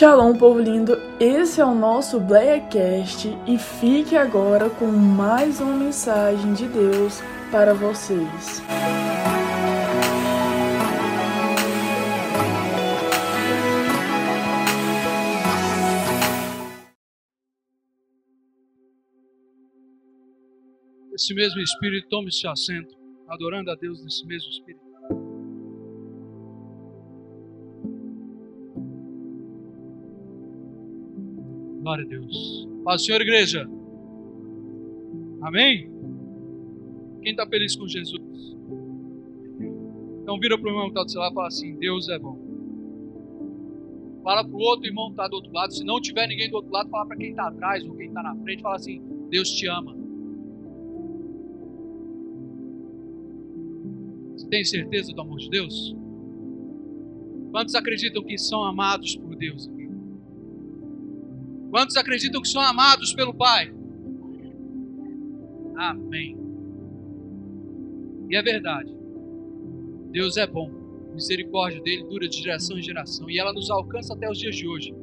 Shalom, povo lindo! Esse é o nosso Blackcast e fique agora com mais uma mensagem de Deus para vocês. Esse mesmo Espírito tome seu assento, adorando a Deus nesse mesmo Espírito. Glória a Deus. Paz, Senhor, igreja. Amém? Quem está feliz com Jesus? Então vira para o irmão que está do celular e fala assim: Deus é bom. Fala para o outro irmão que está do outro lado. Se não tiver ninguém do outro lado, fala para quem está atrás ou quem está na frente. Fala assim: Deus te ama. Você tem certeza do amor de Deus? Quantos acreditam que são amados por Deus? Quantos acreditam que são amados pelo Pai? Amém. E é verdade. Deus é bom. A misericórdia dele dura de geração em geração e ela nos alcança até os dias de hoje.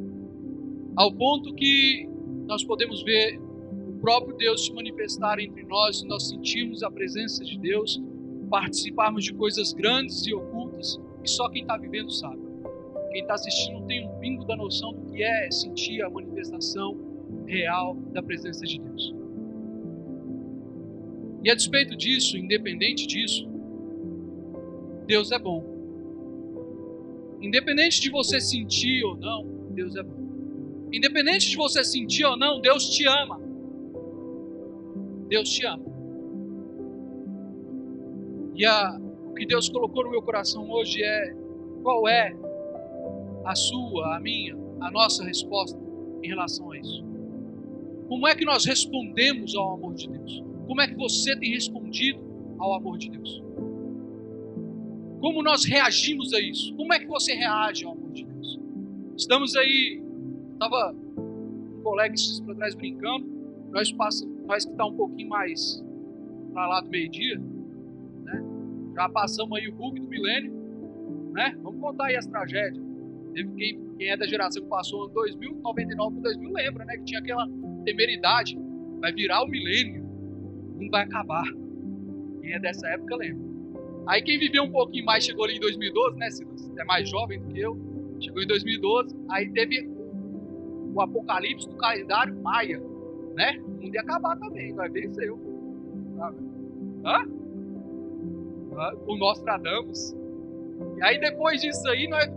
Ao ponto que nós podemos ver o próprio Deus se manifestar entre nós, nós sentimos a presença de Deus, participarmos de coisas grandes e ocultas que só quem está vivendo sabe. Quem está assistindo não tem um pingo da noção do que é sentir a manifestação real da presença de Deus. E a despeito disso, independente disso, Deus é bom. Independente de você sentir ou não, Deus é bom. Independente de você sentir ou não, Deus te ama. Deus te ama. E a, o que Deus colocou no meu coração hoje é qual é a sua, a minha, a nossa resposta em relação a isso? Como é que nós respondemos ao amor de Deus? Como é que você tem respondido ao amor de Deus? Como nós reagimos a isso? Como é que você reage ao amor de Deus? Estamos aí, estava um colega esses para trás brincando, nós nós que está um pouquinho mais para lá do meio-dia, né? Já passamos aí o bug do milênio, né? Vamos contar aí as tragédias. Teve quem, quem é da geração que passou ano 2000, 99 para 2000 lembra, né? Que tinha aquela temeridade. Vai virar o milênio, não vai acabar. Quem é dessa época lembra. Aí quem viveu um pouquinho mais chegou ali em 2012, né, Silas? É mais jovem do que eu. Chegou em 2012. Aí teve o apocalipse do calendário maia, né? O mundo ia acabar também, nós venceu. Hã? O Nostradamus. E aí depois disso aí, nós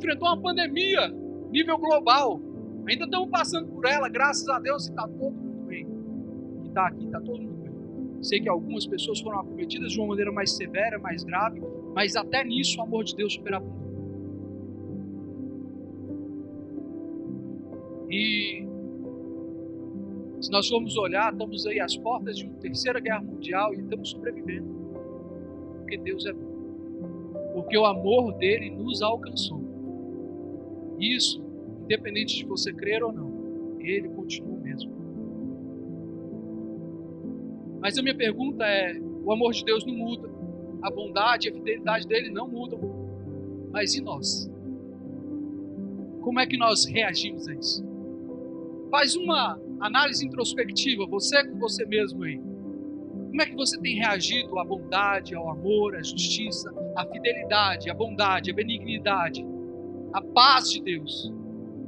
enfrentou uma pandemia nível global. Ainda estamos passando por ela, graças a Deus, e está todo mundo bem. E está aqui, está todo mundo bem. Sei que algumas pessoas foram acometidas de uma maneira mais severa, mais grave, mas até nisso o amor de Deus superabundou. E se nós formos olhar, estamos aí às portas de uma terceira guerra mundial e estamos sobrevivendo. Porque Deus é bom. Porque o amor dele nos alcançou. Isso, independente de você crer ou não, ele continua o mesmo. Mas a minha pergunta é: o amor de Deus não muda, a bondade e a fidelidade dele não mudam, mas e nós? Como é que nós reagimos a isso? Faz uma análise introspectiva, você com você mesmo aí. Como é que você tem reagido à bondade, ao amor, à justiça, à fidelidade, à bondade, à benignidade, a paz de Deus,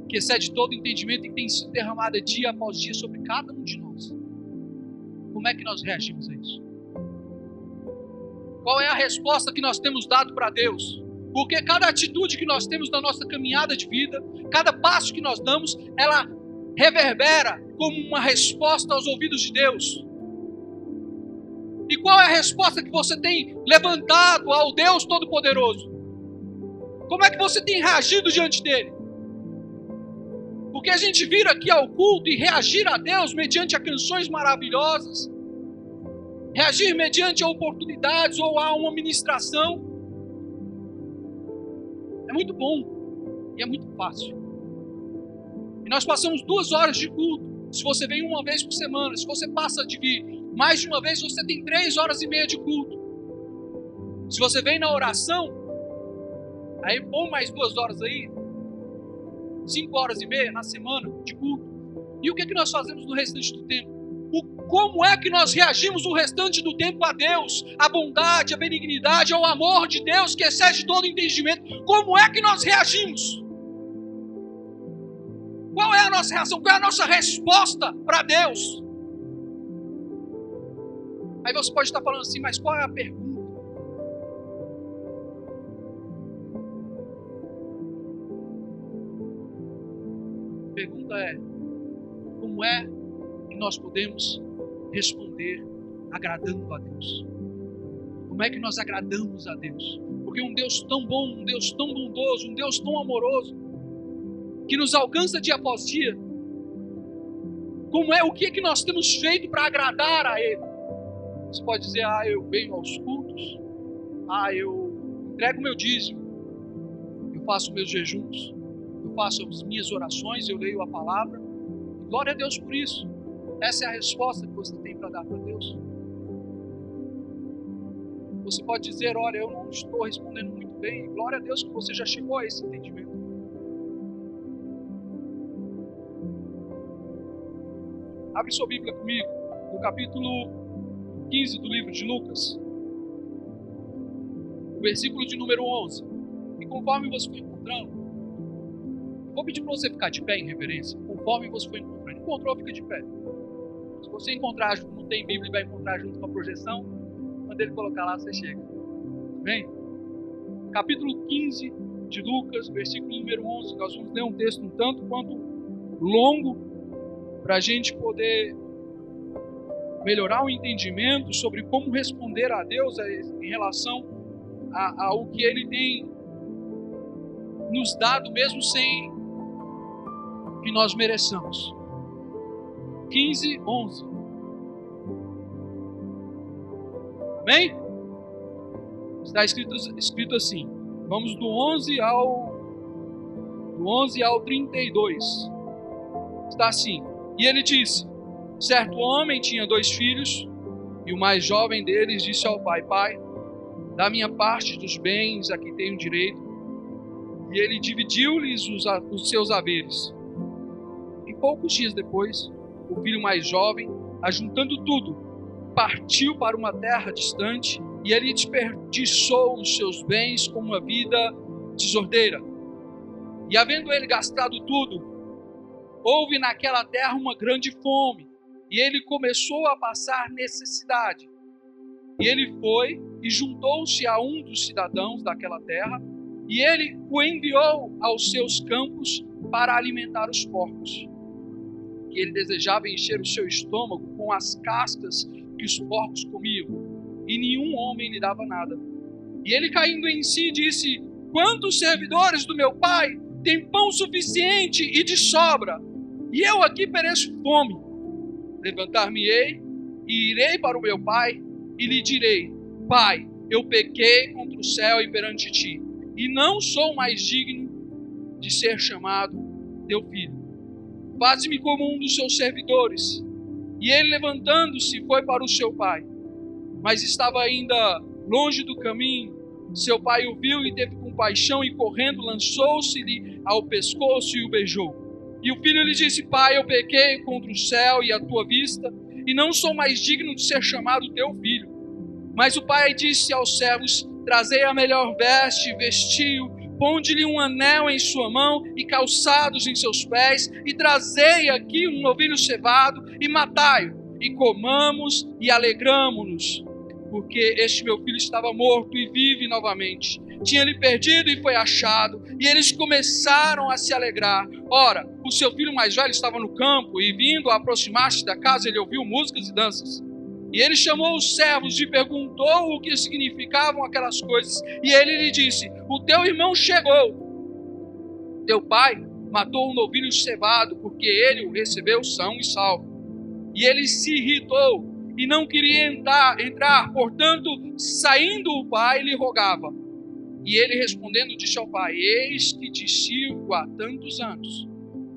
que excede todo entendimento e que tem sido derramada dia após dia sobre cada um de nós. Como é que nós reagimos a isso? Qual é a resposta que nós temos dado para Deus? Porque cada atitude que nós temos na nossa caminhada de vida, cada passo que nós damos, ela reverbera como uma resposta aos ouvidos de Deus. E qual é a resposta que você tem levantado ao Deus Todo-Poderoso? Como é que você tem reagido diante dele? Porque a gente vir aqui ao culto e reagir a Deus mediante a canções maravilhosas, reagir mediante a oportunidades ou a uma ministração, é muito bom e é muito fácil. E nós passamos duas horas de culto. Se você vem uma vez por semana, se você passa de vir mais de uma vez, você tem três horas e meia de culto. Se você vem na oração, Aí põe mais duas horas aí. cinco horas e meia na semana de culto. E o que, é que nós fazemos no restante do tempo? O, como é que nós reagimos o restante do tempo a Deus, a bondade, a benignidade, ao amor de Deus que excede todo entendimento? Como é que nós reagimos? Qual é a nossa reação? Qual é a nossa resposta para Deus? Aí você pode estar falando assim, mas qual é a pergunta? Pergunta é: como é que nós podemos responder agradando a Deus? Como é que nós agradamos a Deus? Porque um Deus tão bom, um Deus tão bondoso, um Deus tão amoroso, que nos alcança dia após dia, como é o que é que nós temos feito para agradar a Ele? Você pode dizer, ah, eu venho aos cultos, ah, eu entrego meu dízimo, eu faço meus jejuns, faço as minhas orações, eu leio a palavra. Glória a Deus por isso. Essa é a resposta que você tem para dar para Deus. Você pode dizer, olha, eu não estou respondendo muito bem. Glória a Deus que você já chegou a esse entendimento. Abre sua Bíblia comigo, no capítulo 15 do livro de Lucas, o versículo de número 11. E conforme você for encontrando, vou pedir para você ficar de pé em reverência, conforme você for encontrando. Encontrou, fica de pé. Se você encontrar, não tem Bíblia e vai encontrar junto com a projeção, quando ele colocar lá, você chega. Amém? Capítulo 15 de Lucas, versículo número 11. Nós vamos ler um texto um tanto quanto longo para a gente poder melhorar o entendimento sobre como responder a Deus em relação ao que Ele tem nos dado, mesmo sem que nós mereçamos. 15, 11. Amém? Está escrito, escrito assim. Vamos do 11 ao do 11 ao 32. Está assim. E ele disse: Certo homem tinha dois filhos, e o mais jovem deles disse ao pai: Pai, da minha parte dos bens a que tenho direito. E ele dividiu-lhes os, os seus haveres. Poucos dias depois, o filho mais jovem, ajuntando tudo, partiu para uma terra distante e ali desperdiçou os seus bens com uma vida desordeira. E havendo ele gastado tudo, houve naquela terra uma grande fome e ele começou a passar necessidade. E ele foi e juntou-se a um dos cidadãos daquela terra, e ele o enviou aos seus campos para alimentar os porcos. E ele desejava encher o seu estômago com as cascas que os porcos comiam, e nenhum homem lhe dava nada. E ele, caindo em si, disse: Quantos servidores do meu pai têm pão suficiente e de sobra, e eu aqui pereço fome? Levantar-me-ei e irei para o meu pai e lhe direi: Pai, eu pequei contra o céu e perante ti, e não sou mais digno de ser chamado teu filho. Faze-me como um dos seus servidores. E ele, levantando-se, foi para o seu pai. Mas estava ainda longe do caminho. Seu pai o viu e teve compaixão, e correndo lançou-se-lhe ao pescoço e o beijou. E o filho lhe disse: Pai, eu pequei contra o céu e a tua vista, e não sou mais digno de ser chamado teu filho. Mas o pai disse aos servos: Trazei a melhor veste, vestiu, ponde-lhe um anel em sua mão e calçados em seus pés, e trazei aqui um novilho cevado e matai-o, e comamos e alegramo-nos, porque este meu filho estava morto e vive novamente tinha ele perdido e foi achado, e eles começaram a se alegrar. Ora, o seu filho mais velho estava no campo, e vindo a aproximar-se da casa, ele ouviu músicas e danças. E ele chamou os servos e perguntou o que significavam aquelas coisas. E ele lhe disse: O teu irmão chegou. Teu pai matou um novilho cevado, porque ele o recebeu são e salvo. E ele se irritou e não queria entrar, entrar. Portanto, saindo o pai, lhe rogava: e ele respondendo disse ao pai: Eis que te sirvo há tantos anos,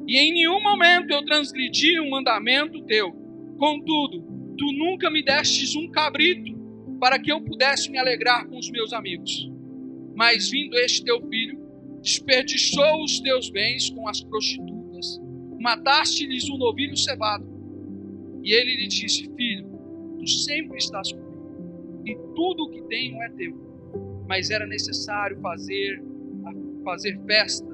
e em nenhum momento eu transgredi um mandamento teu. Contudo, tu nunca me destes um cabrito para que eu pudesse me alegrar com os meus amigos. Mas vindo este teu filho, desperdiçou os teus bens com as prostitutas, mataste-lhes um novilho cevado. E ele lhe disse: Filho, tu sempre estás comigo, e tudo o que tenho é teu. Mas era necessário fazer, fazer festa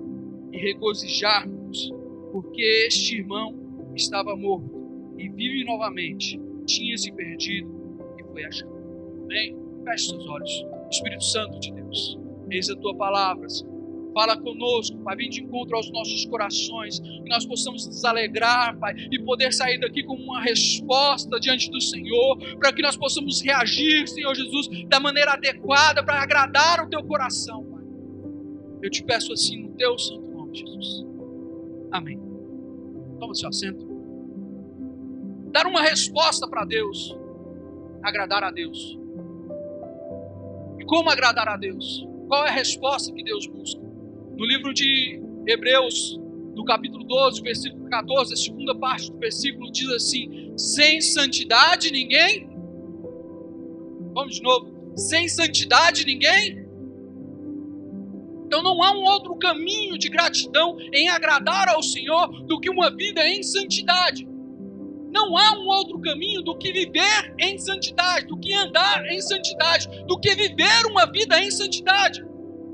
e regozijar-nos, porque este irmão estava morto e vive novamente, tinha se perdido e foi achado. Amém? Feche seus olhos. Espírito Santo de Deus, eis a tua palavra, Senhor. Fala conosco, Pai, vem de encontro aos nossos corações, que nós possamos nos alegrar, Pai, e poder sair daqui com uma resposta diante do Senhor, para que nós possamos reagir, Senhor Jesus, da maneira adequada para agradar o teu coração, Pai. Eu te peço assim no teu santo nome, Jesus. Amém. Toma seu assento. Dar uma resposta para Deus, agradar a Deus. E como agradar a Deus? Qual é a resposta que Deus busca? No livro de Hebreus, no capítulo 12, versículo 14, a segunda parte do versículo diz assim: sem santidade ninguém. Vamos de novo. Sem santidade ninguém. Então não há um outro caminho de gratidão em agradar ao Senhor do que uma vida em santidade. Não há um outro caminho do que viver em santidade, do que andar em santidade, do que viver uma vida em santidade.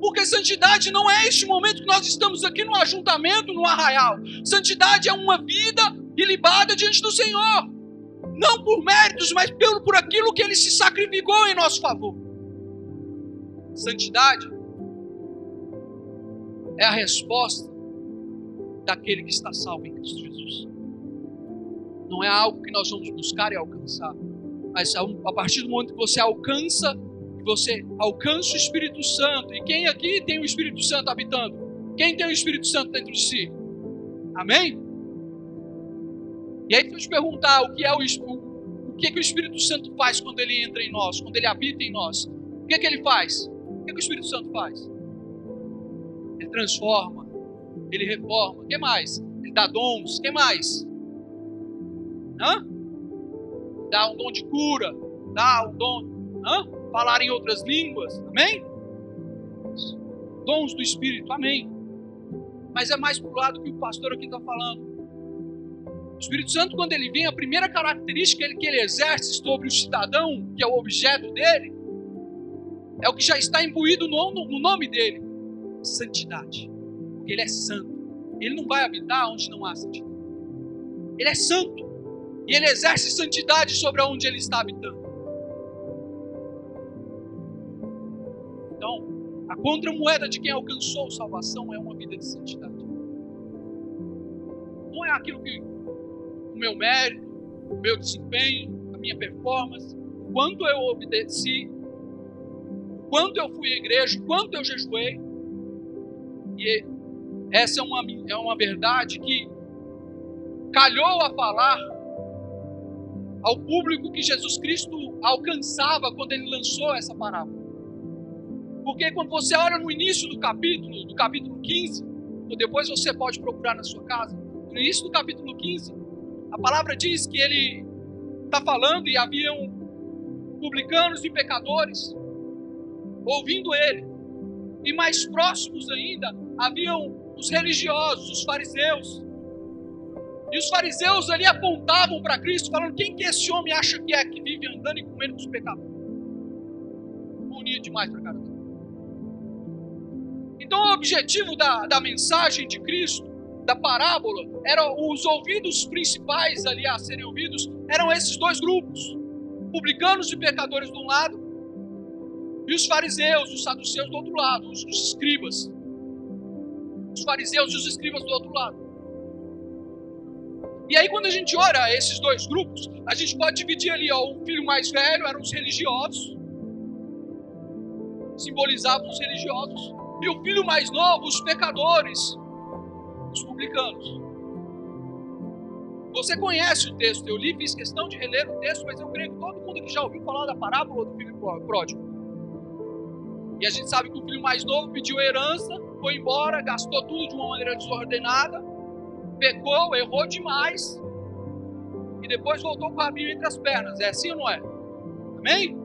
Porque santidade não é este momento que nós estamos aqui no ajuntamento, no arraial. Santidade é uma vida ilibada diante do Senhor. Não por méritos, mas pelo, por aquilo que Ele se sacrificou em nosso favor. Santidade é a resposta daquele que está salvo em Cristo Jesus. Não é algo que nós vamos buscar e alcançar, mas a partir do momento que você alcança você alcança o Espírito Santo. E quem aqui tem o Espírito Santo habitando? Quem tem o Espírito Santo dentro de si? Amém? E aí, se eu te perguntar o que é o, o, o que, é que o Espírito Santo faz quando ele entra em nós, quando ele habita em nós, o que é que ele faz? O que, é que o Espírito Santo faz? Ele transforma, ele reforma. O que mais? Ele dá dons. O que mais? Hã? Dá um dom de cura, dá um dom. Hã? falar em outras línguas, amém? Dons do Espírito, amém. Mas é mais para o lado que o pastor aqui está falando. O Espírito Santo, quando ele vem, a primeira característica que ele exerce sobre o cidadão, que é o objeto dele, é o que já está imbuído no, no nome dele: santidade. Porque ele é santo. Ele não vai habitar onde não há santidade. Ele é santo. E ele exerce santidade sobre onde ele está habitando. A contramoeda de quem alcançou salvação é uma vida de santidade. Não é aquilo que o meu mérito, o meu desempenho, a minha performance, quanto eu obedeci, quanto eu fui à igreja, quanto eu jejuei. E essa é uma, é uma verdade que calhou a falar ao público que Jesus Cristo alcançava quando ele lançou essa parábola. Porque quando você olha no início do capítulo, do capítulo 15, ou depois você pode procurar na sua casa, no início do capítulo 15, a palavra diz que ele está falando e haviam publicanos e pecadores ouvindo ele. E mais próximos ainda, haviam os religiosos, os fariseus. E os fariseus ali apontavam para Cristo, falando: quem que esse homem acha que é que vive andando e comendo com os pecadores? Bonito demais para cara. Então, o objetivo da, da mensagem de Cristo, da parábola, eram os ouvidos principais ali a serem ouvidos, eram esses dois grupos: publicanos e pecadores de um lado, e os fariseus, os saduceus do outro lado, os, os escribas. Os fariseus e os escribas do outro lado. E aí, quando a gente olha esses dois grupos, a gente pode dividir ali, ó, o filho mais velho eram os religiosos, simbolizavam os religiosos, e o filho mais novo, os pecadores, os publicanos. Você conhece o texto, eu li, fiz questão de reler o texto, mas eu creio que todo mundo que já ouviu falar da parábola do filho pródigo. E a gente sabe que o filho mais novo pediu herança, foi embora, gastou tudo de uma maneira desordenada, pecou, errou demais, e depois voltou com a Bíblia entre as pernas. É assim ou não é? Amém?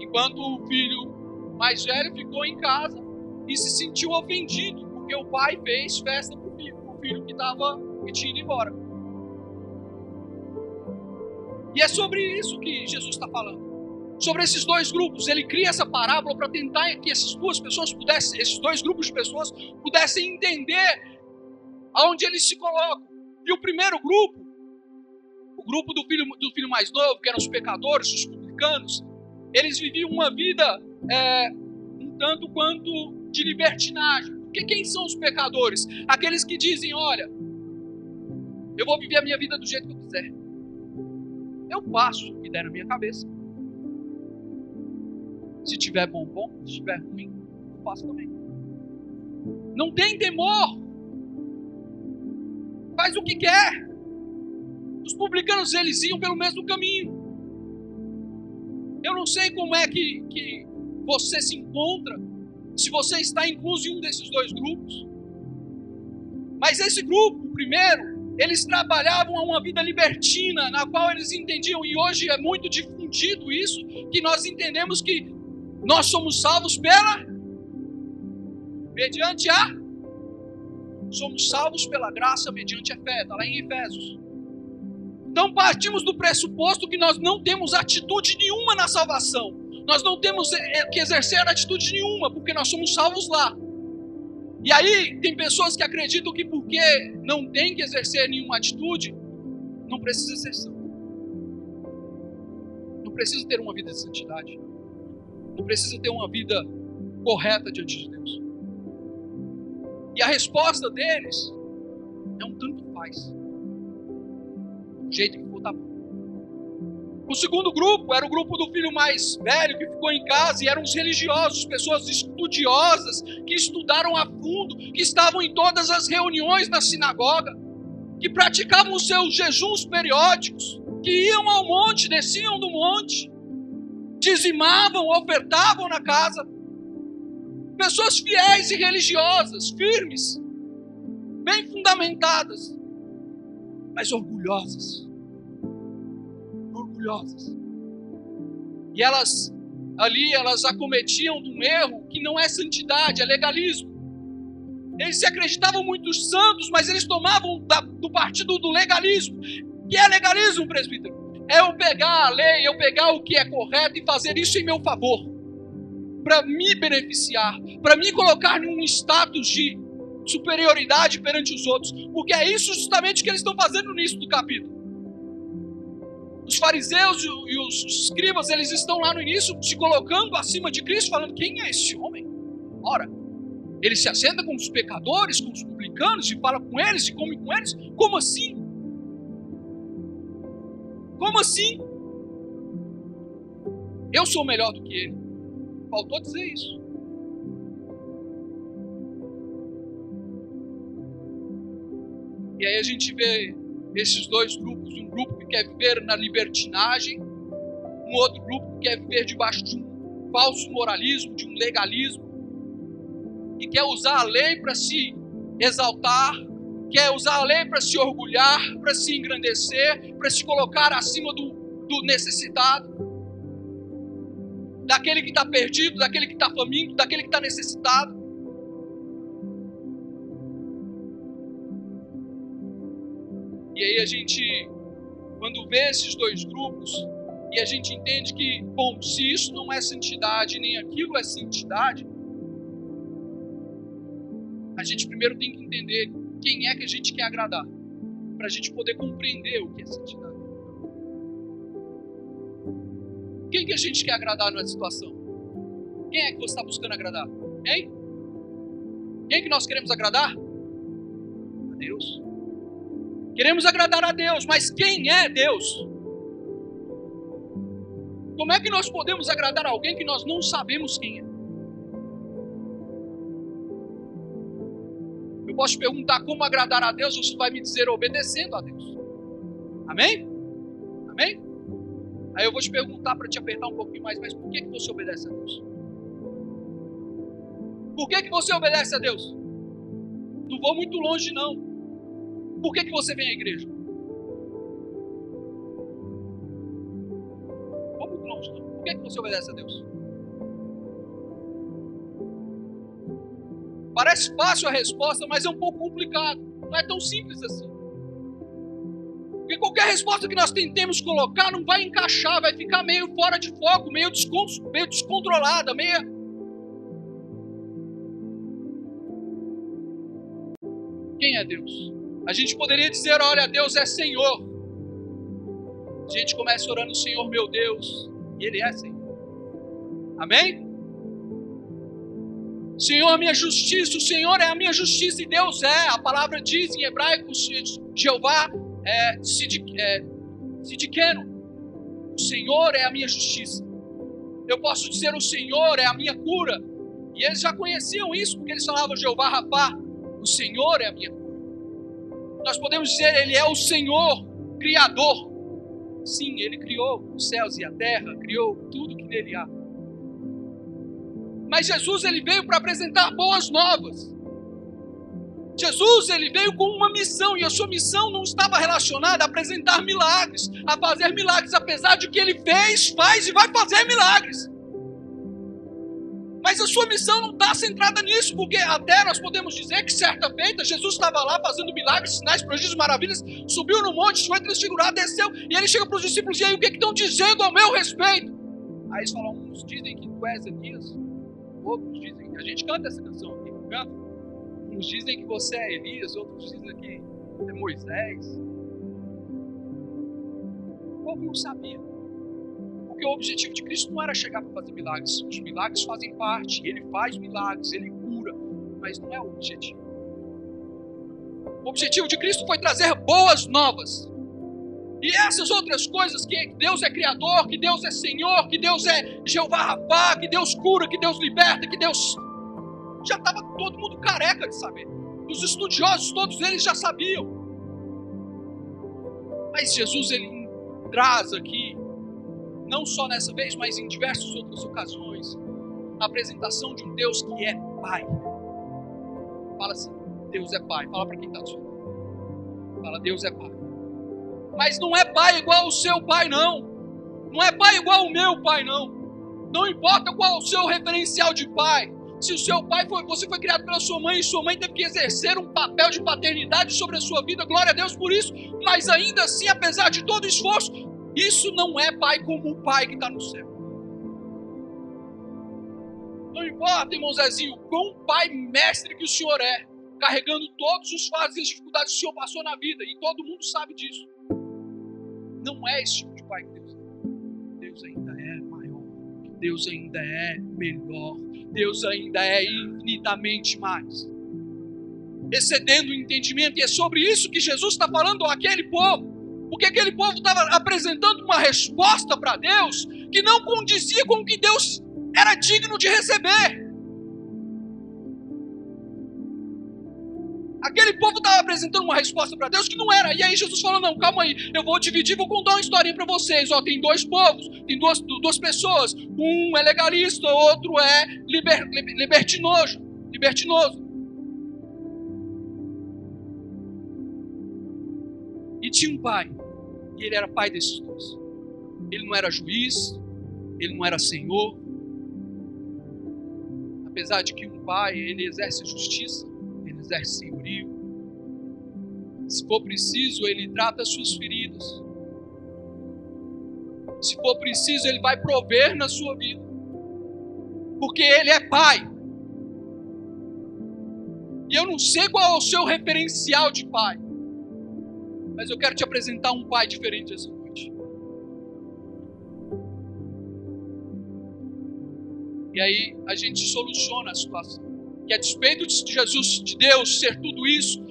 Enquanto o filho mais velho ficou em casa e se sentiu ofendido porque o pai fez festa para o filho, o filho que estava que tinha ido embora. E é sobre isso que Jesus está falando. Sobre esses dois grupos, ele cria essa parábola para tentar que essas duas pessoas pudessem, esses dois grupos de pessoas pudessem entender aonde eles se colocam. E o primeiro grupo, o grupo do filho, do filho mais novo, que eram os pecadores, os publicanos, eles viviam uma vida é, um tanto quanto de libertinagem. Porque quem são os pecadores? Aqueles que dizem: olha, eu vou viver a minha vida do jeito que eu quiser. Eu faço o que der na minha cabeça. Se tiver bom, bom. Se tiver ruim, eu faço também. Não tem temor. Faz o que quer. Os publicanos, eles iam pelo mesmo caminho. Eu não sei como é que, que você se encontra, se você está incluso em um desses dois grupos. Mas esse grupo, primeiro, eles trabalhavam uma vida libertina, na qual eles entendiam, e hoje é muito difundido isso, que nós entendemos que nós somos salvos pela mediante a somos salvos pela graça mediante a fé, está lá em Efésios. Então partimos do pressuposto que nós não temos atitude nenhuma na salvação. Nós não temos eh, eh, que exercer atitude nenhuma, porque nós somos salvos lá. E aí, tem pessoas que acreditam que porque não tem que exercer nenhuma atitude, não precisa ser santo. Não precisa ter uma vida de santidade. Não precisa ter uma vida correta diante de Deus. E a resposta deles é um tanto faz. Do jeito que for, tá bom. O segundo grupo era o grupo do filho mais velho que ficou em casa e eram os religiosos, pessoas estudiosas que estudaram a fundo, que estavam em todas as reuniões na sinagoga, que praticavam os seus jejuns periódicos, que iam ao monte, desciam do monte, dizimavam, ofertavam na casa. Pessoas fiéis e religiosas, firmes, bem fundamentadas, mas orgulhosas orgulhosas. E elas, ali, elas acometiam de um erro que não é santidade, é legalismo. Eles se acreditavam muito santos, mas eles tomavam da, do partido do legalismo. Que é legalismo, presbítero? É eu pegar a lei, eu pegar o que é correto e fazer isso em meu favor. Para me beneficiar, para me colocar num status de superioridade perante os outros. Porque é isso justamente que eles estão fazendo no início do capítulo. Os fariseus e os escribas, eles estão lá no início se colocando acima de Cristo, falando: quem é esse homem? Ora, ele se assenta com os pecadores, com os publicanos, e fala com eles, e come com eles. Como assim? Como assim? Eu sou melhor do que ele. Faltou dizer isso. E aí a gente vê esses dois grupos, um grupo que quer viver na libertinagem, um outro grupo que quer viver debaixo de um falso moralismo, de um legalismo, e quer usar a lei para se exaltar, quer usar a lei para se orgulhar, para se engrandecer, para se colocar acima do, do necessitado, daquele que está perdido, daquele que está faminto, daquele que está necessitado. E aí a gente, quando vê esses dois grupos, e a gente entende que, bom, se isso não é santidade, nem aquilo é santidade, a gente primeiro tem que entender quem é que a gente quer agradar, para a gente poder compreender o que é santidade. Quem que a gente quer agradar nessa situação? Quem é que você está buscando agradar? Hein? Quem que nós queremos agradar? A Deus. Queremos agradar a Deus, mas quem é Deus? Como é que nós podemos agradar alguém que nós não sabemos quem é? Eu posso te perguntar como agradar a Deus, você vai me dizer obedecendo a Deus. Amém? Aí eu vou te perguntar para te apertar um pouquinho mais, mas por que, que você obedece a Deus? Por que, que você obedece a Deus? Não vou muito longe, não. Por que, que você vem à igreja? Por que, que você obedece a Deus? Parece fácil a resposta, mas é um pouco complicado. Não é tão simples assim. Porque qualquer resposta que nós tentemos colocar não vai encaixar, vai ficar meio fora de foco, meio, meio descontrolada, meio. Quem é Deus? A gente poderia dizer: olha, Deus é Senhor. A gente começa orando, Senhor meu Deus, e Ele é Senhor. Amém? Senhor, minha justiça, o Senhor é a minha justiça e Deus é. A palavra diz em hebraico: Jeová é, Sidikeno. É, o Senhor é a minha justiça. Eu posso dizer: o Senhor é a minha cura. E eles já conheciam isso, porque eles falavam Jeová Rapá. O Senhor é a minha cura. Nós podemos dizer: Ele é o Senhor, Criador. Sim, Ele criou os céus e a terra, criou tudo que nele há. Mas Jesus ele veio para apresentar boas novas. Jesus ele veio com uma missão e a sua missão não estava relacionada a apresentar milagres, a fazer milagres, apesar de que ele fez, faz e vai fazer milagres. Mas a sua missão não está centrada nisso, porque até nós podemos dizer que certa feita Jesus estava lá fazendo milagres, sinais, prodígios, maravilhas, subiu no monte, foi transfigurado, desceu, e ele chega para os discípulos e aí o que, que estão dizendo ao meu respeito? Aí falam, uns dizem que tu és Elias, outros dizem que a gente canta essa canção aqui, canta. Uns dizem que você é Elias, outros dizem que é Moisés. O povo não sabia. Porque o objetivo de Cristo não era chegar para fazer milagres. Os milagres fazem parte, ele faz milagres, ele cura, mas não é o objetivo. O objetivo de Cristo foi trazer boas novas. E essas outras coisas que Deus é criador, que Deus é Senhor, que Deus é Jeová Rapá, que Deus cura, que Deus liberta, que Deus já estava todo mundo careca de saber. Os estudiosos, todos eles já sabiam. Mas Jesus ele traz aqui, não só nessa vez, mas em diversas outras ocasiões, a apresentação de um Deus que é Pai. Fala assim: Deus é Pai. Fala para quem está do. Fala: Deus é Pai. Mas não é Pai igual o seu Pai, não. Não é Pai igual o meu Pai, não. Não importa qual o seu referencial de Pai. Se o seu pai foi, você foi criado pela sua mãe e sua mãe teve que exercer um papel de paternidade sobre a sua vida, glória a Deus por isso, mas ainda assim, apesar de todo esforço, isso não é pai como o pai que está no céu. Não importa, irmão Zezinho, quão pai mestre que o senhor é, carregando todos os fases e as dificuldades que o senhor passou na vida, e todo mundo sabe disso. Não é esse tipo de pai que Deus Deus ainda é melhor, Deus ainda é infinitamente mais. Excedendo o entendimento, e é sobre isso que Jesus está falando àquele povo. Porque aquele povo estava apresentando uma resposta para Deus que não condizia com o que Deus era digno de receber. Aquele povo estava apresentando uma resposta para Deus que não era. E aí Jesus falou: Não, calma aí, eu vou dividir, vou contar uma historinha para vocês. Ó, tem dois povos, tem duas, duas pessoas. Um é legalista, o outro é liber, libertinoso. libertinoso. E tinha um pai, e ele era pai desses dois. Ele não era juiz, ele não era senhor. Apesar de que um pai, ele exerce justiça exerce senhorio. Se for preciso, ele trata as suas feridas. Se for preciso, ele vai prover na sua vida. Porque ele é pai. E eu não sei qual é o seu referencial de pai. Mas eu quero te apresentar um pai diferente essa noite. E aí a gente soluciona a situação que a despeito de Jesus, de Deus ser tudo isso,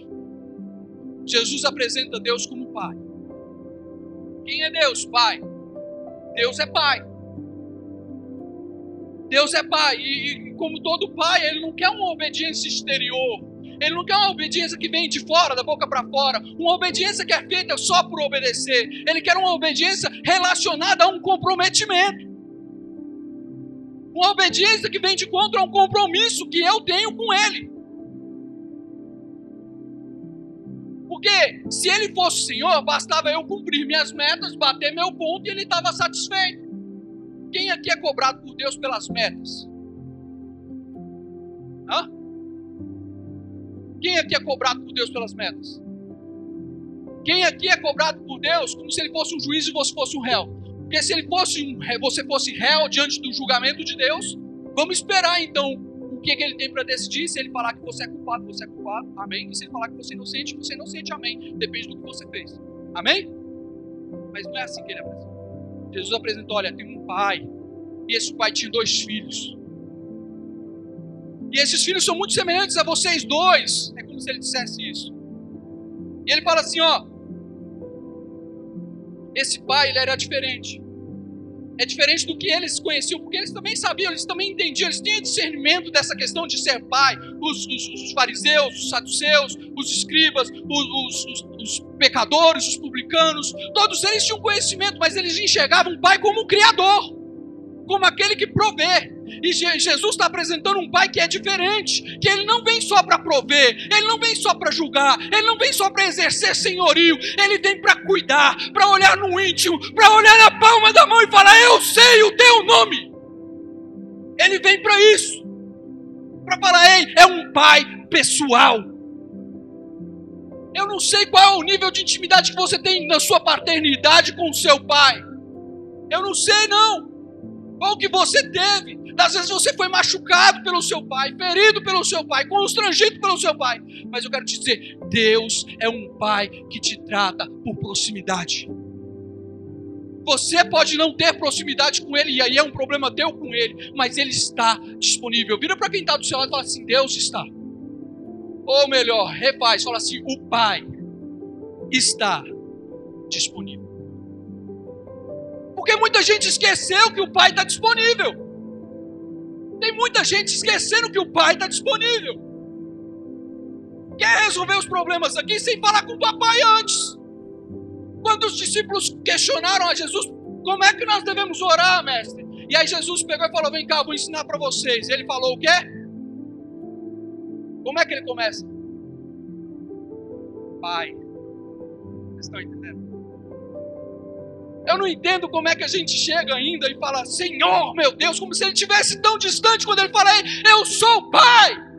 Jesus apresenta Deus como Pai. Quem é Deus? Pai. Deus é Pai. Deus é Pai. E, como todo Pai, Ele não quer uma obediência exterior. Ele não quer uma obediência que vem de fora, da boca para fora. Uma obediência que é feita só por obedecer. Ele quer uma obediência relacionada a um comprometimento. Uma obediência que vem de contra um compromisso que eu tenho com Ele. Porque se Ele fosse Senhor, bastava eu cumprir minhas metas, bater meu ponto e Ele estava satisfeito. Quem aqui é cobrado por Deus pelas metas? Hã? Quem aqui é cobrado por Deus pelas metas? Quem aqui é cobrado por Deus como se ele fosse um juiz e você fosse um réu? Porque se ele fosse um, você fosse réu diante do julgamento de Deus, vamos esperar então o que, que ele tem para decidir. Se ele falar que você é culpado, você é culpado, amém. E se ele falar que você é inocente, você é inocente, amém. Depende do que você fez, amém? Mas não é assim que ele apresenta. Jesus apresentou: olha, tem um pai, e esse pai tinha dois filhos. E esses filhos são muito semelhantes a vocês dois. É como se ele dissesse isso. E ele fala assim: ó, esse pai ele era diferente. É diferente do que eles conheciam, porque eles também sabiam, eles também entendiam, eles tinham discernimento dessa questão de ser pai. Os, os, os fariseus, os saduceus, os escribas, os, os, pecadores, os publicanos, todos eles tinham conhecimento, mas eles enxergavam o pai como um criador, como aquele que provê. E Jesus está apresentando um pai que é diferente, que ele não vem só para prover, ele não vem só para julgar, ele não vem só para exercer senhorio, ele vem para cuidar, para olhar no íntimo, para olhar na palma da mão e falar: Eu sei o teu nome. Ele vem para isso, para falar: Ei, é um pai pessoal. Eu não sei qual é o nível de intimidade que você tem na sua paternidade com o seu pai. Eu não sei, não. Qual que você teve? Às vezes você foi machucado pelo seu pai, ferido pelo seu pai, constrangido pelo seu pai. Mas eu quero te dizer: Deus é um pai que te trata por proximidade. Você pode não ter proximidade com ele, e aí é um problema teu com ele, mas ele está disponível. Vira para quem está do seu lado e fala assim: Deus está. Ou melhor, refaz, fala assim: o Pai está disponível. Porque muita gente esqueceu que o Pai está disponível. Tem muita gente esquecendo que o Pai está disponível. Quer resolver os problemas aqui sem falar com o papai antes. Quando os discípulos questionaram a Jesus, como é que nós devemos orar, mestre? E aí Jesus pegou e falou: Vem cá, vou ensinar para vocês. Ele falou o quê? Como é que ele começa? Pai. Vocês estão entendendo? Eu não entendo como é que a gente chega ainda e fala, Senhor, meu Deus, como se ele estivesse tão distante quando ele fala, eu sou o Pai.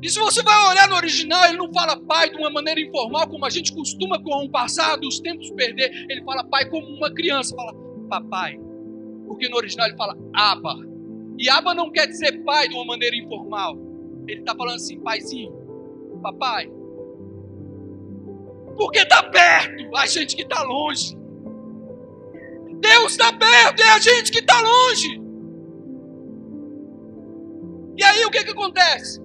E se você vai olhar no original, ele não fala pai de uma maneira informal, como a gente costuma com o passar dos tempos perder. Ele fala pai como uma criança, fala papai. Porque no original ele fala aba. E aba não quer dizer pai de uma maneira informal. Ele está falando assim, paizinho, papai. Porque está perto, a gente que está longe. Deus está perto, é a gente que está longe. E aí o que, que acontece?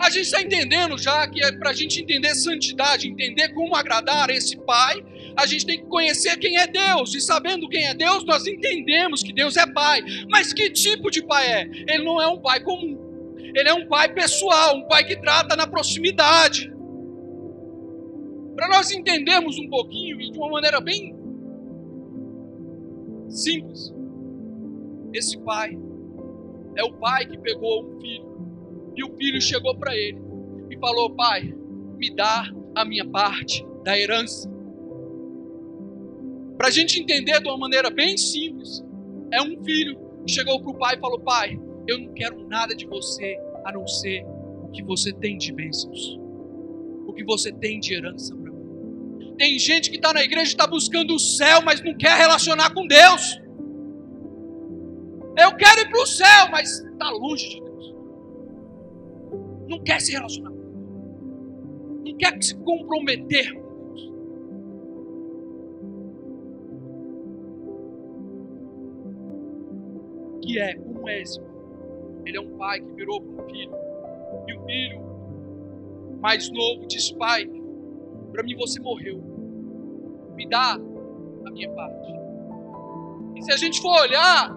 A gente está entendendo já que é para a gente entender santidade, entender como agradar esse Pai, a gente tem que conhecer quem é Deus. E sabendo quem é Deus, nós entendemos que Deus é Pai. Mas que tipo de Pai é? Ele não é um Pai comum. Ele é um Pai pessoal, um Pai que trata na proximidade. Para nós entendermos um pouquinho e de uma maneira bem Simples. Esse pai é o pai que pegou um filho e o filho chegou para ele e falou: Pai, me dá a minha parte da herança. Para a gente entender de uma maneira bem simples, é um filho que chegou para o pai e falou: Pai, eu não quero nada de você a não ser o que você tem de bênçãos, o que você tem de herança tem gente que está na igreja e está buscando o céu, mas não quer relacionar com Deus. Eu quero ir para o céu, mas está longe de Deus. Não quer se relacionar com Deus. Não quer se comprometer com Deus. Que é é esse Ele é um pai que virou para um filho. E o filho mais novo disse: Pai, para mim você morreu me dá a minha parte. E se a gente for olhar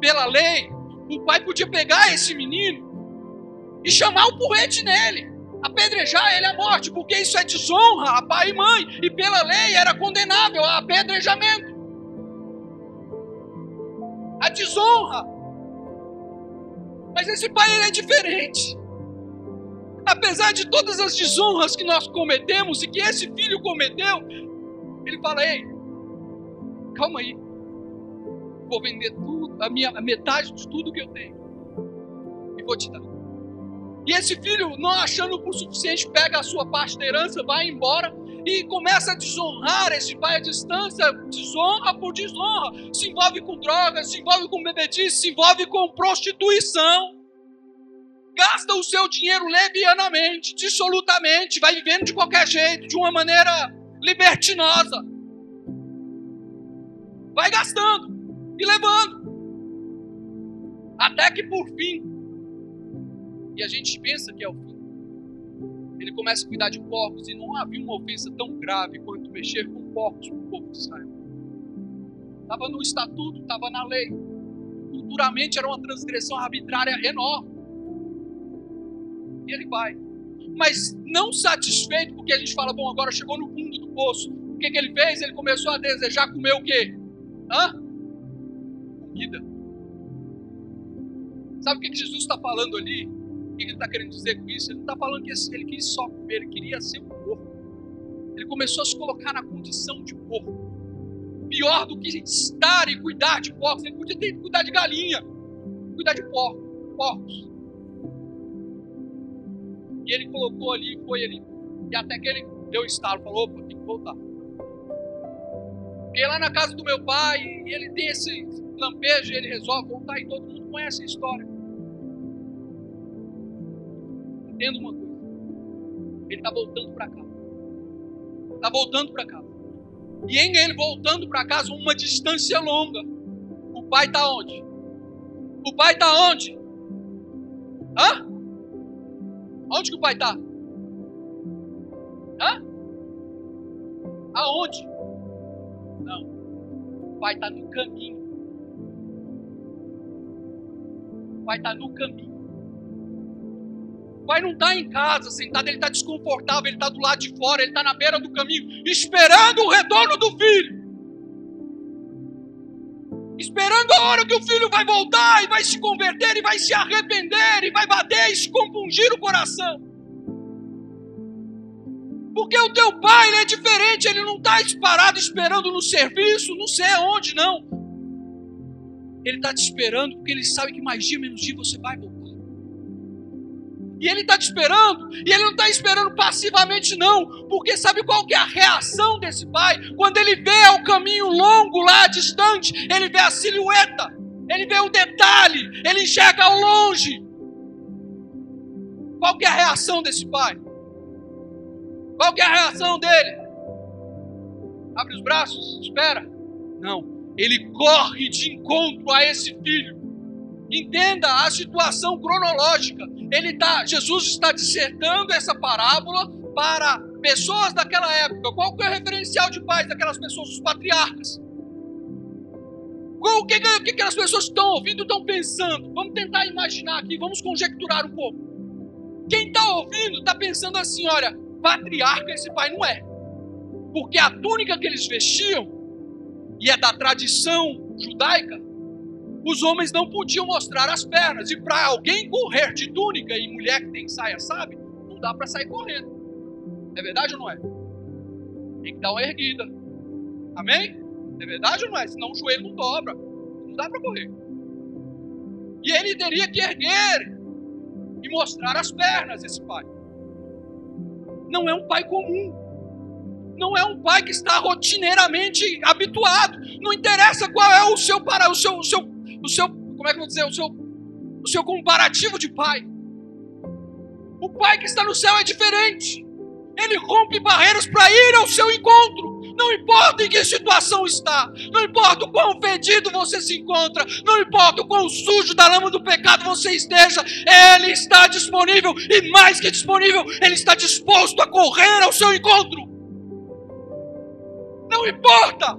pela lei, o pai podia pegar esse menino e chamar o porrete nele, apedrejar ele à morte, porque isso é desonra a pai e mãe, e pela lei era condenável a apedrejamento. A desonra. Mas esse pai ele é diferente. Apesar de todas as desonras que nós cometemos e que esse filho cometeu, ele fala: Ei, calma aí. Vou vender tudo, a minha a metade de tudo que eu tenho. E vou te dar. E esse filho, não achando por suficiente, pega a sua parte da herança, vai embora e começa a desonrar esse pai à distância, desonra por desonra, se envolve com drogas, se envolve com bebedice, se envolve com prostituição. Gasta o seu dinheiro levianamente, dissolutamente, vai vivendo de qualquer jeito, de uma maneira libertinosa. Vai gastando e levando. Até que por fim, e a gente pensa que é o fim, ele começa a cuidar de porcos e não havia uma ofensa tão grave quanto mexer com porcos para o povo de Israel. Estava no estatuto, estava na lei. Culturalmente era uma transgressão arbitrária enorme. E ele vai. Mas não satisfeito, porque a gente fala, bom, agora chegou no fundo do poço. O que, que ele fez? Ele começou a desejar comer o quê? Hã? Comida. Sabe o que, que Jesus está falando ali? que ele está querendo dizer com isso? Ele não está falando que ele quis só comer, ele queria ser um porco. Ele começou a se colocar na condição de porco. Pior do que estar e cuidar de porcos, ele podia ter que cuidar de galinha, cuidar de porco, porcos. E ele colocou ali, foi ali, e até que ele deu estalo, falou: opa, tem que voltar. Fiquei lá na casa do meu pai, e ele tem esse lampejo, ele resolve voltar, e todo mundo conhece a história. entenda uma coisa. Ele está voltando para casa. Está voltando para casa. E em ele voltando para casa, uma distância longa. O pai está onde? O pai está onde? Hã? Onde que o pai está? Hã? Aonde? Não. O pai está no caminho. O pai está no caminho pai não está em casa sentado, ele está desconfortável, ele está do lado de fora, ele está na beira do caminho, esperando o retorno do filho. Esperando a hora que o filho vai voltar e vai se converter e vai se arrepender e vai bater e se compungir o coração. Porque o teu pai é diferente, ele não está parado esperando no serviço, não sei onde, não. Ele está te esperando porque ele sabe que mais dia, menos dia você vai voltar. E ele está te esperando, e ele não está esperando passivamente, não, porque sabe qual que é a reação desse pai? Quando ele vê o caminho longo lá distante, ele vê a silhueta, ele vê o detalhe, ele enxerga ao longe. Qual que é a reação desse pai? Qual que é a reação dele? Abre os braços, espera. Não, ele corre de encontro a esse filho Entenda a situação cronológica. Ele tá, Jesus está dissertando essa parábola para pessoas daquela época. Qual que é o referencial de paz daquelas pessoas, os patriarcas? O que, que, que aquelas pessoas estão ouvindo estão pensando? Vamos tentar imaginar aqui, vamos conjecturar um pouco. Quem está ouvindo está pensando assim: olha, patriarca esse pai não é. Porque a túnica que eles vestiam, e é da tradição judaica, os homens não podiam mostrar as pernas. E para alguém correr de túnica e mulher que tem saia, sabe? Não dá para sair correndo. É verdade ou não é? Tem que dar uma erguida. Amém? É verdade ou não é? Senão o joelho não dobra. Não dá para correr. E ele teria que erguer e mostrar as pernas, esse pai. Não é um pai comum não é um pai que está rotineiramente habituado. Não interessa qual é o seu para o seu, o seu o seu, como é que eu vou dizer, o seu, o seu comparativo de pai. O pai que está no céu é diferente. Ele rompe barreiras para ir ao seu encontro. Não importa em que situação está, não importa o quão fedido você se encontra, não importa o quão sujo da lama do pecado você esteja, Ele está disponível e mais que disponível, Ele está disposto a correr ao seu encontro. Não importa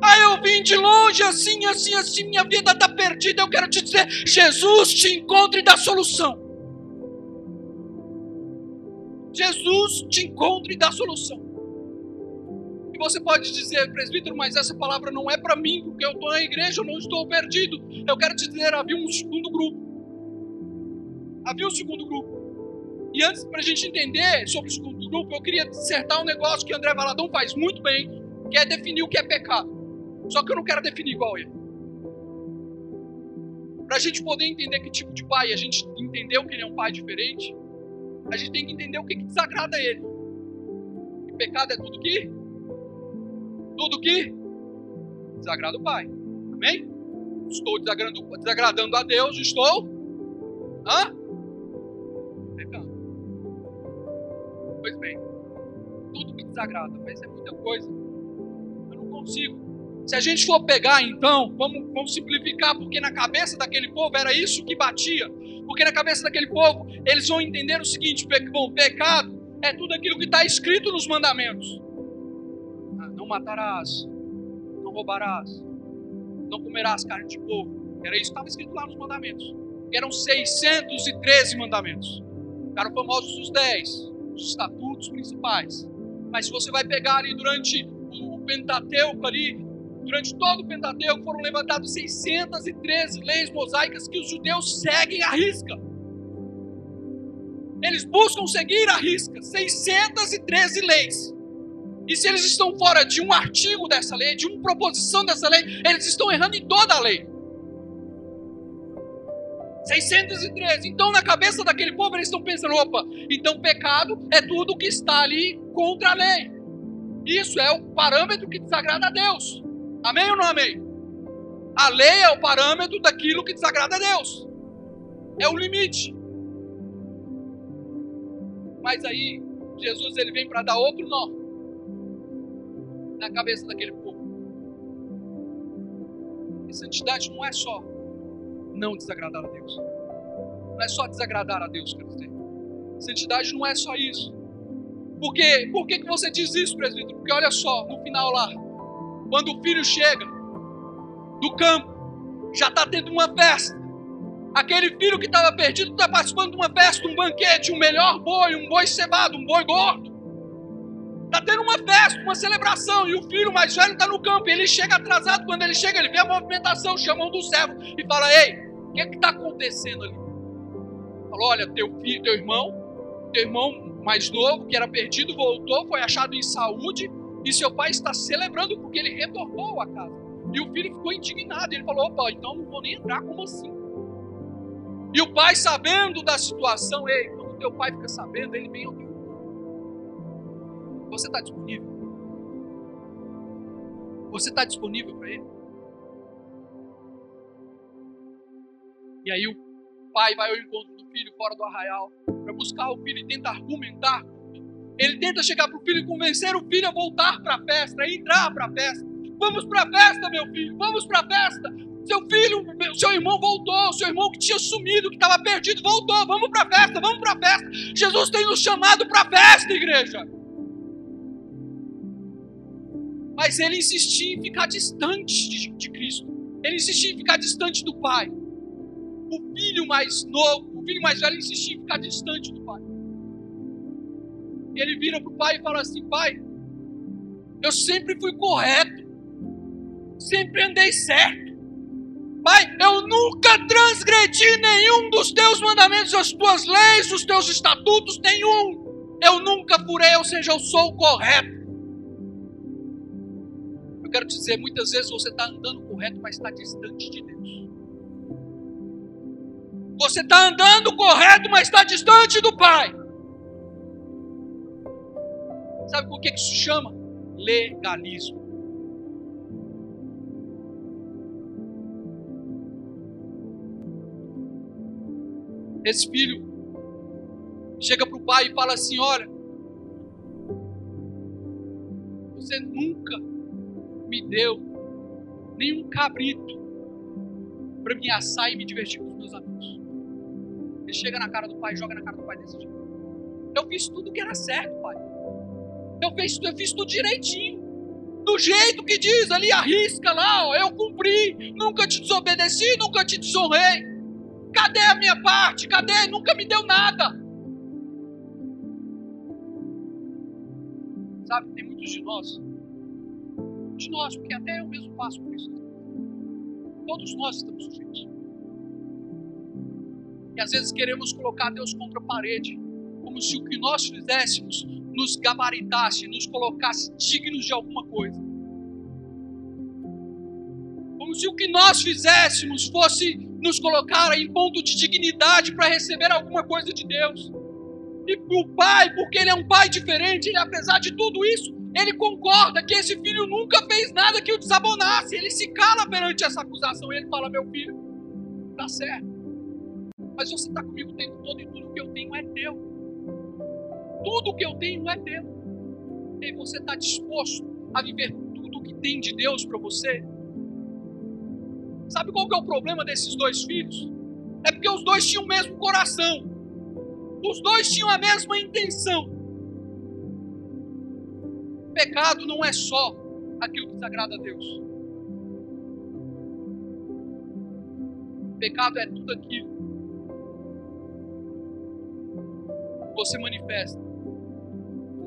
ah, eu vim de longe, assim, assim, assim, minha vida está perdida. Eu quero te dizer: Jesus te encontra e dá solução. Jesus te encontra e dá solução. E você pode dizer, presbítero, mas essa palavra não é para mim, porque eu estou na igreja, eu não estou perdido. Eu quero te dizer: havia um segundo grupo. Havia um segundo grupo. E antes, para a gente entender sobre o segundo grupo, eu queria dissertar um negócio que André Valadão faz muito bem, que é definir o que é pecado. Só que eu não quero definir igual ele. Para a gente poder entender que tipo de pai, a gente entendeu que ele é um pai diferente, a gente tem que entender o que, que desagrada ele. E pecado é tudo que? Tudo que desagrada o pai. Amém? Estou desagradando, a Deus, estou. Hã? Pecando. Pois bem, tudo que desagrada, mas é muita coisa. Eu não consigo se a gente for pegar então, vamos, vamos simplificar, porque na cabeça daquele povo era isso que batia. Porque na cabeça daquele povo, eles vão entender o seguinte: bom, pecado é tudo aquilo que está escrito nos mandamentos. Matarás, não roubarás, não comerás carne de porco. Era isso que estava escrito lá nos mandamentos. Eram 613 mandamentos. Ficaram famosos os 10, os estatutos principais. Mas se você vai pegar ali durante o Pentateuco ali, Durante todo o Pentateuco foram levantadas 613 leis mosaicas que os judeus seguem à risca. Eles buscam seguir à risca 613 leis. E se eles estão fora de um artigo dessa lei, de uma proposição dessa lei, eles estão errando em toda a lei. 613. Então, na cabeça daquele povo, eles estão pensando: opa, então pecado é tudo que está ali contra a lei. Isso é o parâmetro que desagrada a Deus. Amém ou não amém? A lei é o parâmetro daquilo que desagrada a Deus. É o limite. Mas aí, Jesus ele vem para dar outro nó na cabeça daquele povo. E santidade não é só não desagradar a Deus. Não é só desagradar a Deus, quer dizer. Santidade não é só isso. Por quê? Por que, que você diz isso, presbítero? Porque olha só, no final lá, quando o filho chega do campo, já está tendo uma festa. Aquele filho que estava perdido está participando de uma festa, um banquete, um melhor boi, um boi cevado, um boi gordo. Está tendo uma festa, uma celebração, e o filho mais velho está no campo. Ele chega atrasado. Quando ele chega, ele vê a movimentação, chama um do servo e fala: Ei, o que é está acontecendo ali? Falou: Olha, teu filho, teu irmão, teu irmão mais novo, que era perdido, voltou, foi achado em saúde, e seu pai está celebrando porque ele retornou a casa. E o filho ficou indignado. Ele falou: opa, então não vou nem entrar, como assim? E o pai, sabendo da situação, ei, quando teu pai fica sabendo, ele vem ao teu Você está disponível? Você está disponível para ele? E aí o pai vai ao encontro do filho fora do arraial para buscar o filho e tenta argumentar ele tenta chegar para o filho e convencer o filho a voltar para a festa, a entrar para a festa. Vamos para a festa, meu filho, vamos para a festa. Seu filho, seu irmão voltou, seu irmão que tinha sumido, que estava perdido, voltou. Vamos para a festa, vamos para a festa. Jesus tem nos chamado para a festa, igreja. Mas ele insistia em ficar distante de, de Cristo. Ele insistia em ficar distante do Pai. O filho mais novo, o filho mais velho insistia em ficar distante do Pai ele vira para o pai e fala assim: Pai, eu sempre fui correto, sempre andei certo. Pai, eu nunca transgredi nenhum dos teus mandamentos, as tuas leis, os teus estatutos, nenhum. Eu nunca furei, ou seja, eu sou o correto. Eu quero te dizer, muitas vezes você está andando correto, mas está distante de Deus. Você está andando correto, mas está distante do Pai. Sabe por que isso chama? Legalismo. Esse filho chega para o pai e fala assim: Olha, você nunca me deu nenhum cabrito para me assar e me divertir com os meus amigos. Ele chega na cara do pai, joga na cara do pai desse jeito. Eu fiz tudo que era certo, pai. Eu fiz, eu fiz tudo direitinho. Do jeito que diz ali, arrisca lá, ó, eu cumpri. Nunca te desobedeci, nunca te desonrei. Cadê a minha parte? Cadê? Nunca me deu nada. Sabe, tem muitos de nós, de nós, porque até eu mesmo passo por isso. Todos nós estamos sujeitos. E às vezes queremos colocar Deus contra a parede, como se o que nós fizéssemos nos gabaritasse, nos colocasse dignos de alguma coisa. Como se o que nós fizéssemos fosse nos colocar em ponto de dignidade para receber alguma coisa de Deus. E o pai, porque ele é um pai diferente, ele apesar de tudo isso, ele concorda que esse filho nunca fez nada que o desabonasse. Ele se cala perante essa acusação ele fala: Meu filho, tá certo. Mas você está comigo o tempo todo e tudo que eu tenho é teu. Tudo que eu tenho é teu. E você está disposto a viver tudo que tem de Deus para você? Sabe qual que é o problema desses dois filhos? É porque os dois tinham o mesmo coração. Os dois tinham a mesma intenção. Pecado não é só aquilo que desagrada a Deus. Pecado é tudo aquilo que você manifesta.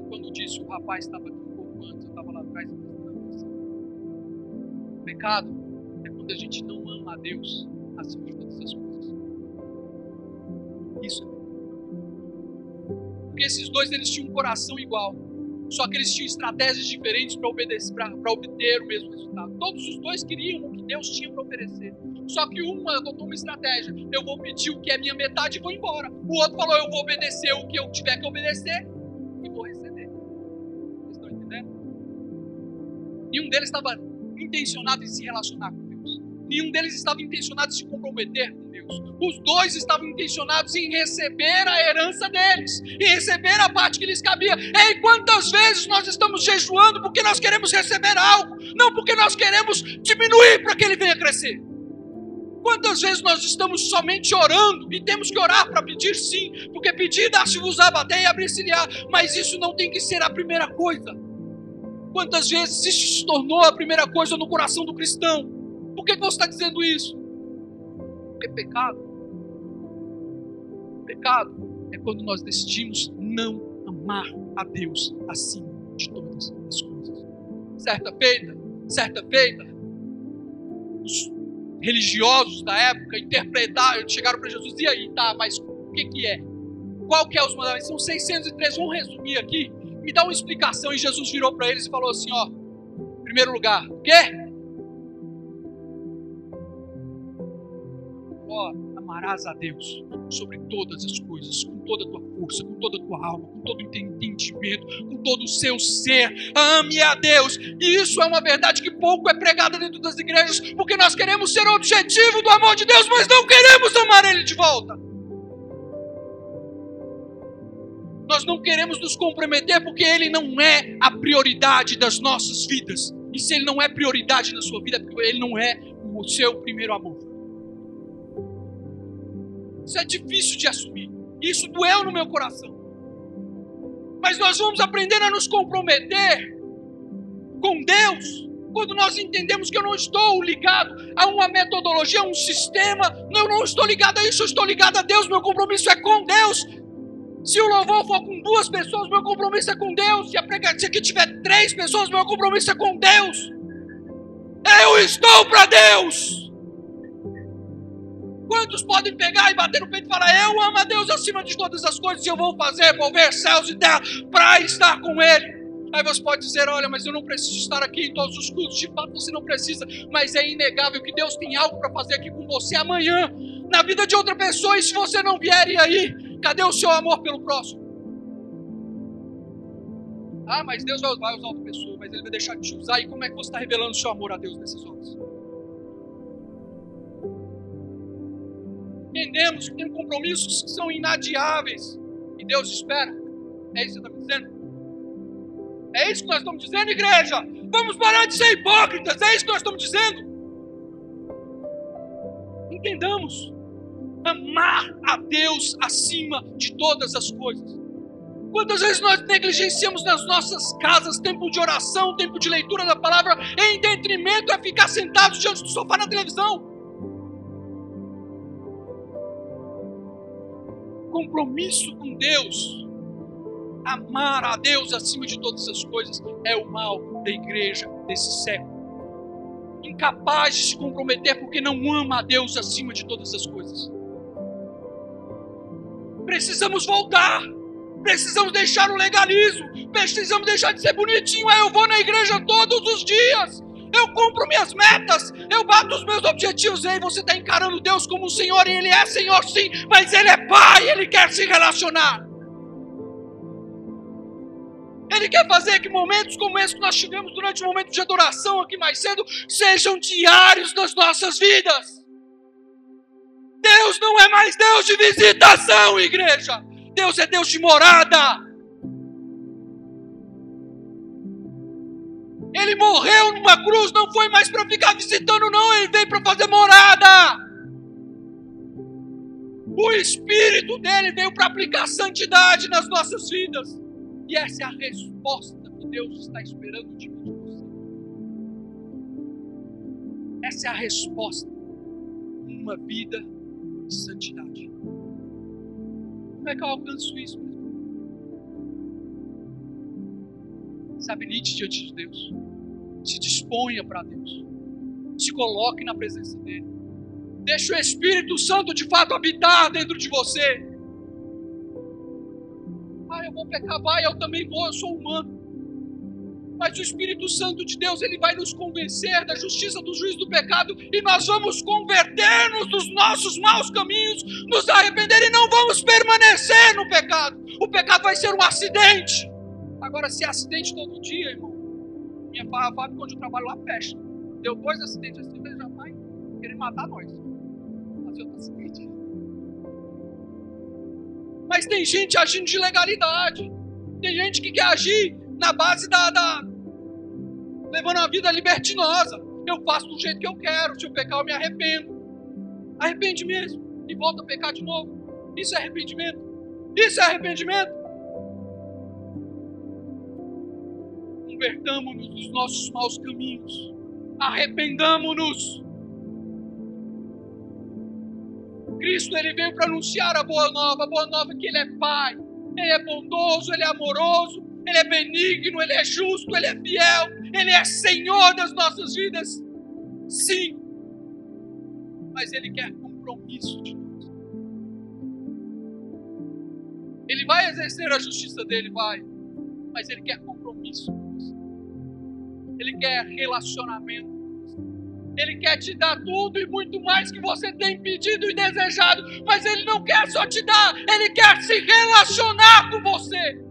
Quando disse o rapaz estava aqui um pouco antes, eu estava lá atrás Pecado é quando a gente não ama a Deus acima de todas as coisas. Isso é porque esses dois eles tinham um coração igual. Só que eles tinham estratégias diferentes para obter o mesmo resultado. Todos os dois queriam o que Deus tinha para oferecer. Só que um adotou uma estratégia: eu vou pedir o que é minha metade e vou embora. O outro falou: eu vou obedecer o que eu tiver que obedecer e vou receber. Vocês estão entendendo? Nenhum deles estava intencionado em se relacionar com Deus. Nenhum deles estava intencionado em se comprometer com Os dois estavam intencionados em receber a herança deles, em receber a parte que lhes cabia. Ei, quantas vezes nós estamos jejuando porque nós queremos receber algo, não porque nós queremos diminuir para que ele venha crescer. Quantas vezes nós estamos somente orando e temos que orar para pedir sim, porque pedir dá-se-vos a bater e abrir-se-lhe-á, mas isso não tem que ser a primeira coisa. Quantas vezes isso se tornou a primeira coisa no coração do cristão? Por que, que você está dizendo isso? Porque pecado. Pecado é quando nós decidimos não amar a Deus acima de todas as coisas. Certa feita, certa feita, os religiosos da época interpretaram, chegaram para Jesus, e aí, tá, mas o que, que é? Qual que é os mandamentos? São 603, vamos resumir aqui. Me dá uma explicação. E Jesus virou para eles e falou assim: ó, em primeiro lugar, o quê? Ó, amarás a Deus sobre todas as coisas, com toda a tua força, com toda a tua alma, com todo o entendimento, com todo o seu ser. Ame a Deus. E isso é uma verdade que pouco é pregada dentro das igrejas, porque nós queremos ser o objetivo do amor de Deus, mas não queremos amar Ele de volta. Nós não queremos nos comprometer porque Ele não é a prioridade das nossas vidas. E se Ele não é prioridade na sua vida, é porque Ele não é o seu primeiro amor. Isso é difícil de assumir. Isso doeu no meu coração. Mas nós vamos aprender a nos comprometer com Deus quando nós entendemos que eu não estou ligado a uma metodologia, a um sistema, eu não estou ligado a isso, eu estou ligado a Deus, meu compromisso é com Deus. Se o louvor for com duas pessoas, meu compromisso é com Deus. Se a pregação aqui tiver três pessoas, meu compromisso é com Deus. Eu estou para Deus. Quantos podem pegar e bater no peito e falar: Eu amo a Deus acima de todas as coisas e eu vou fazer, mover céus e terra para estar com Ele? Aí você pode dizer: Olha, mas eu não preciso estar aqui em todos os cultos. De fato, você não precisa, mas é inegável que Deus tem algo para fazer aqui com você amanhã, na vida de outra pessoa. E se você não vier, e aí? Cadê o seu amor pelo próximo? Ah, mas Deus vai usar outra pessoa, mas Ele vai deixar de te usar. E como é que você está revelando o seu amor a Deus nesses horas? Entendemos que tem compromissos que são inadiáveis e Deus espera. É isso que está me dizendo? É isso que nós estamos dizendo, igreja? Vamos parar de ser hipócritas, é isso que nós estamos dizendo. Entendamos. Amar a Deus acima de todas as coisas. Quantas vezes nós negligenciamos nas nossas casas tempo de oração, tempo de leitura da palavra, em detrimento a ficar sentados diante do sofá na televisão? Compromisso com Deus, amar a Deus acima de todas as coisas, é o mal da igreja desse século. Incapaz de se comprometer porque não ama a Deus acima de todas as coisas. Precisamos voltar. Precisamos deixar o legalismo. Precisamos deixar de ser bonitinho. Ah, eu vou na igreja todos os dias. eu minhas metas, eu bato os meus objetivos. Aí você está encarando Deus como um Senhor, e Ele é Senhor sim, mas Ele é Pai, Ele quer se relacionar. Ele quer fazer que momentos como esse que nós tivemos durante o momento de adoração aqui mais cedo sejam diários das nossas vidas. Deus não é mais Deus de visitação, igreja. Deus é Deus de morada. Ele morreu numa cruz, não foi mais para ficar visitando, não, ele veio para fazer morada. O Espírito dele veio para aplicar santidade nas nossas vidas. E essa é a resposta que Deus está esperando de mim. Essa é a resposta. Uma vida de santidade. Como é que eu alcanço isso? Se habilite diante de Deus. Se disponha para Deus. Se coloque na presença dEle. Deixe o Espírito Santo de fato habitar dentro de você. Ah, eu vou pecar, vai, eu também vou, eu sou humano. Mas o Espírito Santo de Deus, ele vai nos convencer da justiça, do juízo do pecado, e nós vamos converter-nos dos nossos maus caminhos, nos arrepender e não vamos permanecer no pecado. O pecado vai ser um acidente. Agora, se é acidente todo dia, irmão, minha fábrica onde eu trabalho lá fecha. Deu dois acidentes assim, ele já vai querer matar nós. Fazer outro acidente. Mas tem gente agindo de legalidade. Tem gente que quer agir na base da, da levando uma vida libertinosa. Eu faço do jeito que eu quero. Se eu pecar, eu me arrependo. Arrepende mesmo. E volta a pecar de novo. Isso é arrependimento. Isso é arrependimento. Convertamos-nos dos nossos maus caminhos. Arrependamos-nos. Cristo ele veio para anunciar a boa nova, a boa nova que ele é pai, ele é bondoso, ele é amoroso, ele é benigno, ele é justo, ele é fiel, ele é Senhor das nossas vidas. Sim. Mas ele quer compromisso de nós. Ele vai exercer a justiça dele, vai. Mas ele quer compromisso Ele quer relacionamento ele quer te dar tudo e muito mais que você tem pedido e desejado, mas Ele não quer só te dar, Ele quer se relacionar com você.